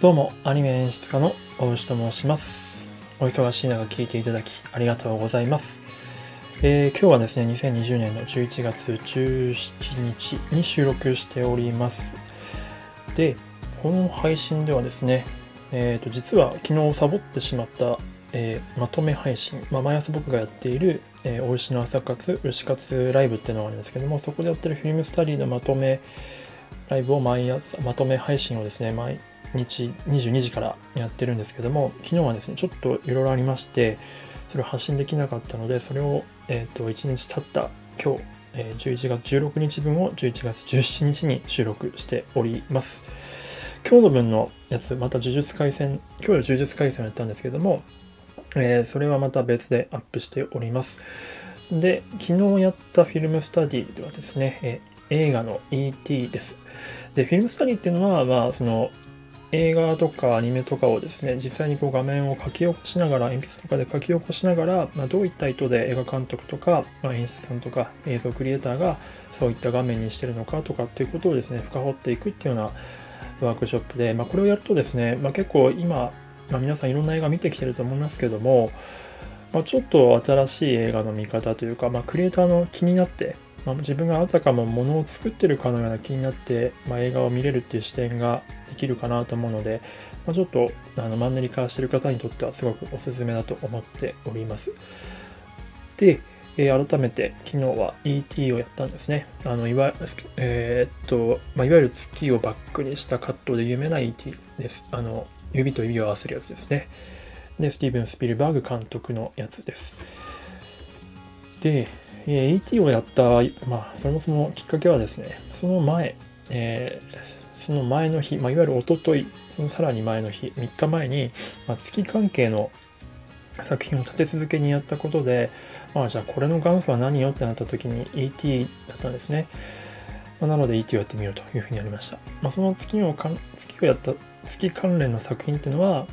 どうも、アニメ演出家の大牛と申します。お忙しい中聞いていただきありがとうございます。えー今日はですね、2020年の11月17日に収録しております。で、この配信ではですね、えーと、実は昨日サボってしまった、えーまとめ配信、まあ、毎朝僕がやっている、えー、お牛の朝活、牛活ライブっていうのがあるんですけども、そこでやってるフィルムスタディのまとめライブを毎朝、まとめ配信をですね、毎日22時からやってるんですけども、昨日はですね、ちょっといろいろありまして、それを発信できなかったので、それを、えっ、と、1日経った今日、えー11月16日分を11月17日に収録しております。今日の分のやつ、また呪術廻戦、今日は呪術廻戦をやったんですけども、えーそれはまた別でアップしております。で、昨日やったフィルムスタディではですね、えー映画の ET です。で、フィルムスタディっていうのは、まあ、その、映画とかアニメとかをですね、実際にこう画面を書き起こしながら、鉛筆とかで書き起こしながら、まあ、どういった意図で映画監督とか、まあ、演出さんとか映像クリエイターがそういった画面にしてるのかとかっていうことをですね、深掘っていくっていうようなワークショップで、まあ、これをやるとですね、まあ、結構今、まあ、皆さんいろんな映画見てきてると思いますけども、まあ、ちょっと新しい映画の見方というか、まあ、クリエイターの気になって、まあ、自分があたかもものを作ってるかのような気になって、まあ、映画を見れるっていう視点ができるかなと思うので、まあ、ちょっとあのマンネリ化してる方にとってはすごくおすすめだと思っております。で、えー改めて昨日は ET をやったんですね。あのいわえーっと、まあ、いわゆる月をバックにしたカットで有名な ET です。あの指と指を合わせるやつですね。で、スティーブン・スピルバーグ監督のやつです。で、えー ET をやった、まあ、そもそもきっかけはですね、その前、えーその前の日、まあ、いわゆる一昨日そのさらに前の日、3日前に、まあ、月関係の作品を立て続けにやったことで、まあ、じゃあこれの元祖は何よってなった時に ET だったんですね。まあなので ET をやってみようというふうになりました。まあ、その月をか月をやった月関連の作品っていうのは、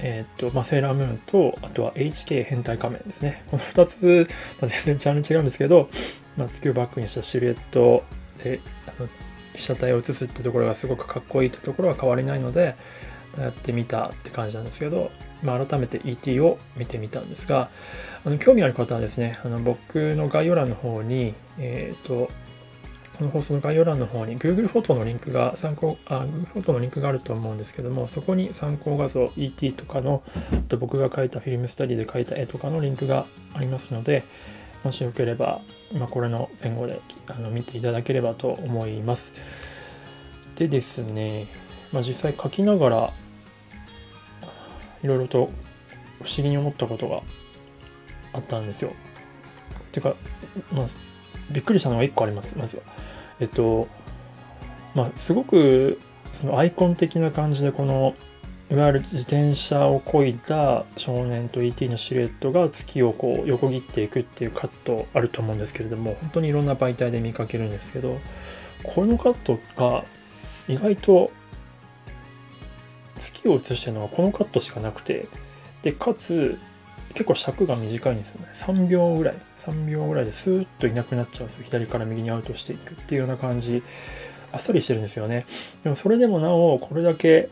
えーと、まあ、セーラームーンと、あとは HK 変態仮面ですね。この2つ、まあ、全然ジャンル違うんですけど、まあ、月をバックにしたシルエットで、あの被写体を写すってところがすごくかっこいいってところは変わりないので、やってみたって感じなんですけど、まあ、改めて ET を見てみたんですが、あの興味ある方はですね、あの僕の概要欄の方に、えっ、と、この放送の概要欄の方に Google フォトのリンクが参考、あ、Google フォトのリンクがあると思うんですけども、そこに参考画像 ET とかの、と僕が描いたフィルムスタディで描いた絵とかのリンクがありますので、もしよければ、まあ、これの前後であの見ていただければと思います。でですね、まあ、実際書きながら、いろいろと不思議に思ったことがあったんですよ。てか、まあ、びっくりしたのが1個あります、まずは。えっと、まあ、すごく、そのアイコン的な感じで、この、いわゆる自転車を漕いだ少年と ET のシルエットが月をこう横切っていくっていうカットあると思うんですけれども、本当にいろんな媒体で見かけるんですけど、このカットが意外と月を映してるのはこのカットしかなくて、で、かつ、結構尺が短いんですよね。3秒ぐらい。3秒ぐらいでスーッといなくなっちゃうんですよ。左から右にアウトしていくっていうような感じ。あっさりしてるんですよね。でもそれでもなお、これだけ、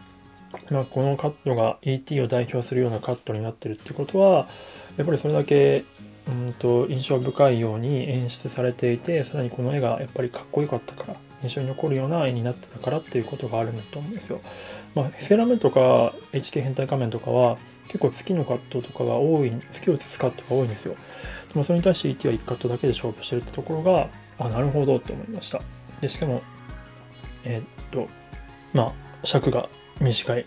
まあ、このカットが ET を代表するようなカットになってるってことは、やっぱりそれだけ、うんと、印象深いように演出されていて、さらにこの絵がやっぱりかっこよかったから、印象に残るような絵になってたからっていうことがあるんだと思うんですよ。まあ、セラーメンとか HK 変態仮面とかは結構月のカットとかが多い、月を映すカットが多いんですよ。でもそれに対して ET は1カットだけで勝負してるってところが、あ、なるほどって思いました。で、しかも、えーっと、まあ、尺が短い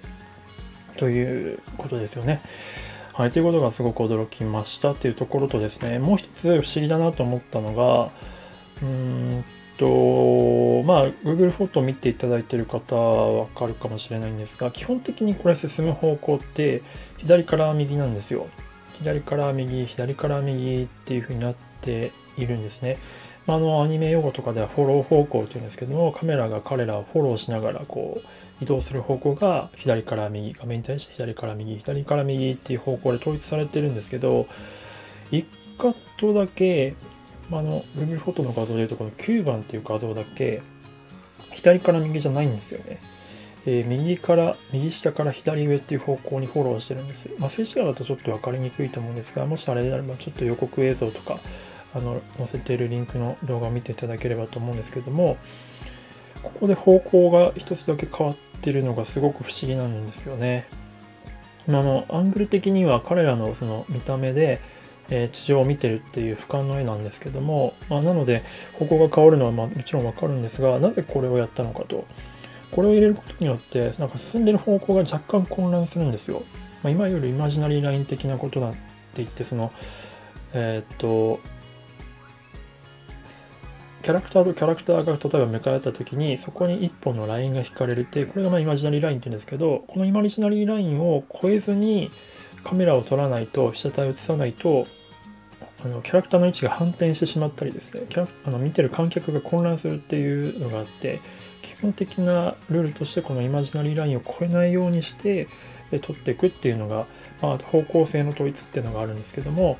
ということですよね。はい、ということがすごく驚きましたっていうところとですね、もう一つ不思議だなと思ったのが、うーんと、まあ、Google フォトを見ていただいている方はわかるかもしれないんですが、基本的にこれ進む方向って左から右なんですよ。左から右、左から右っていう風になっているんですね。まあ、あの、アニメ用語とかではフォロー方向っていうんですけども、カメラが彼らをフォローしながらこう、移動する方向が左から右、画面に対して左から右、左から右っていう方向で統一されてるんですけど、一カットだけ、まあ、あの、Google フォトの画像でいうとこの9番っていう画像だけ、左から右じゃないんですよね。えー、右から、右下から左上っていう方向にフォローしてるんです。まあ、静止画だとちょっと分かりにくいと思うんですが、もしあれであればちょっと予告映像とか、あの、載せているリンクの動画を見ていただければと思うんですけども、ここで方向が一つだけ変わってるのがすごく不思議なんですよね。まあの、アングル的には彼らのその見た目で、えー、地上を見てるっていう俯瞰の絵なんですけども、まあ、なので方向が変わるのはまあもちろんわかるんですが、なぜこれをやったのかと。これを入れることによって、なんか進んでる方向が若干混乱するんですよ。まあ、今よりイマジナリーライン的なことだって言って、その、えー、っと、キャラクターとキャラクターが例えば向かえた時にそこに一本のラインが引かれるってこれがまあイマジナリーラインって言うんですけどこのイマジナリーラインを超えずにカメラを撮らないと被写体を映さないとあのキャラクターの位置が反転してしまったりですねキャあの見てる観客が混乱するっていうのがあって基本的なルールとしてこのイマジナリーラインを超えないようにして撮っていくっていうのが、まあ、方向性の統一っていうのがあるんですけども、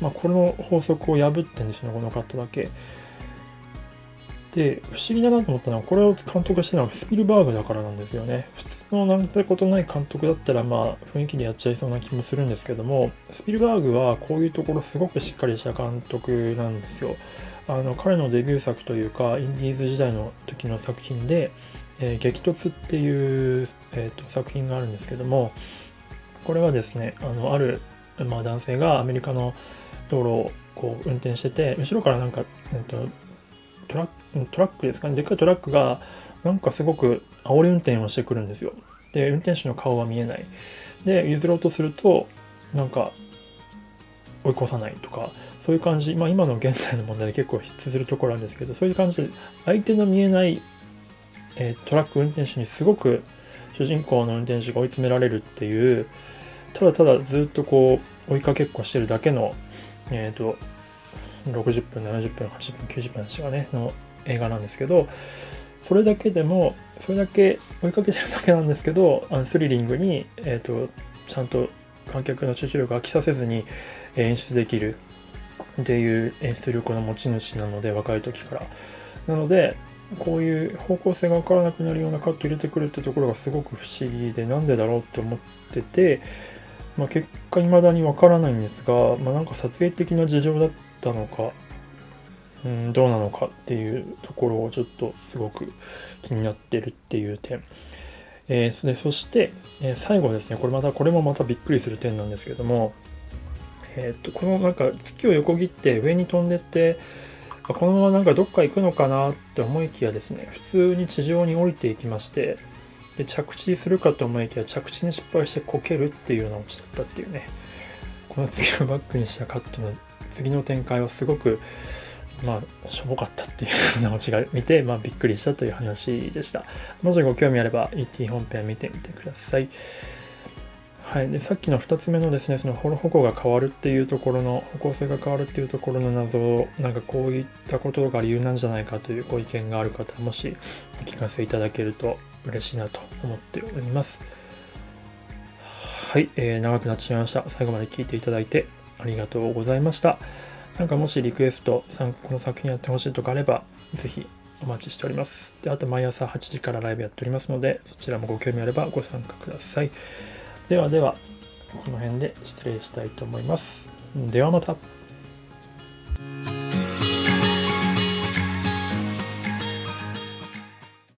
まあ、この法則を破ってんですよねこのカットだけ。で、不思議だなと思ったのは、これを監督してるのはスピルバーグだからなんですよね。普通のなんてことない監督だったら、まあ、雰囲気でやっちゃいそうな気もするんですけども、スピルバーグはこういうところすごくしっかりした監督なんですよ。あの彼のデビュー作というかインディーズ時代の時の作品で「えー、激突」っていう、えーと、作品があるんですけどもこれはですねあのある、まあ、男性がアメリカの道路をこう運転してて後ろからなんか、えーと、トラックですか？ねでっかいトラックがなんかすごく煽り運転をしてくるんですよ。で運転手の顔は見えない。で譲ろうとするとなんか追い越さないとかそういう感じ、まあ、今の現代の問題で結構必須するところなんですけど、そういう感じで、相手の見えない、えー、トラック運転手にすごく主人公の運転手が追い詰められるっていう、ただただずっとこう追いかけっこしてるだけの、えっ、ー、と、60分、70分、80分、90分でがね、の映画なんですけど、それだけでも、それだけ追いかけてるだけなんですけど、あのスリリングに、えっ、ー、と、ちゃんと観客の集中力を飽きさせずに演出できるっていう演出力の持ち主なので、若い時から。なので、こういう方向性が分からなくなるようなカット入れてくるってところがすごく不思議で、なんでだろうって思ってて、まあ、結果未だに分からないんですが、まあ、なんか撮影的な事情だったのか、うん、どうなのかっていうところをちょっとすごく気になってるっていう点。えー、そそして、えー、最後ですね、これまた、これもまたびっくりする点なんですけども、えっ、と、このなんか月を横切って上に飛んでって、このままなんかどっか行くのかなって思いきやですね、普通に地上に降りていきまして、で着地するかと思いきや着地に失敗してこけるっていうような落ちだったっていうね、この次をバックにしたカットの次の展開はすごく、まあ、しょぼかったっていうようなオチが見て、まあ、びっくりしたという話でした。もしご興味あれば ET 本編見てみてください。はい、でさっきの2つ目のですね、そのホロホコが変わるっていうところの、方向性が変わるっていうところの謎を、なんかこういったことが理由なんじゃないかというご意見がある方、もしお聞かせいただけると嬉しいなと思っております。はい、えー、長くなってしまいました。最後まで聞いていただいてありがとうございました。なんかもしリクエスト、この作品やってほしいとかあれば、ぜひお待ちしております。で、あと毎朝8時からライブやっておりますので、そちらもご興味あればご参加ください。ではでは、この辺で失礼したいと思います。ではまた。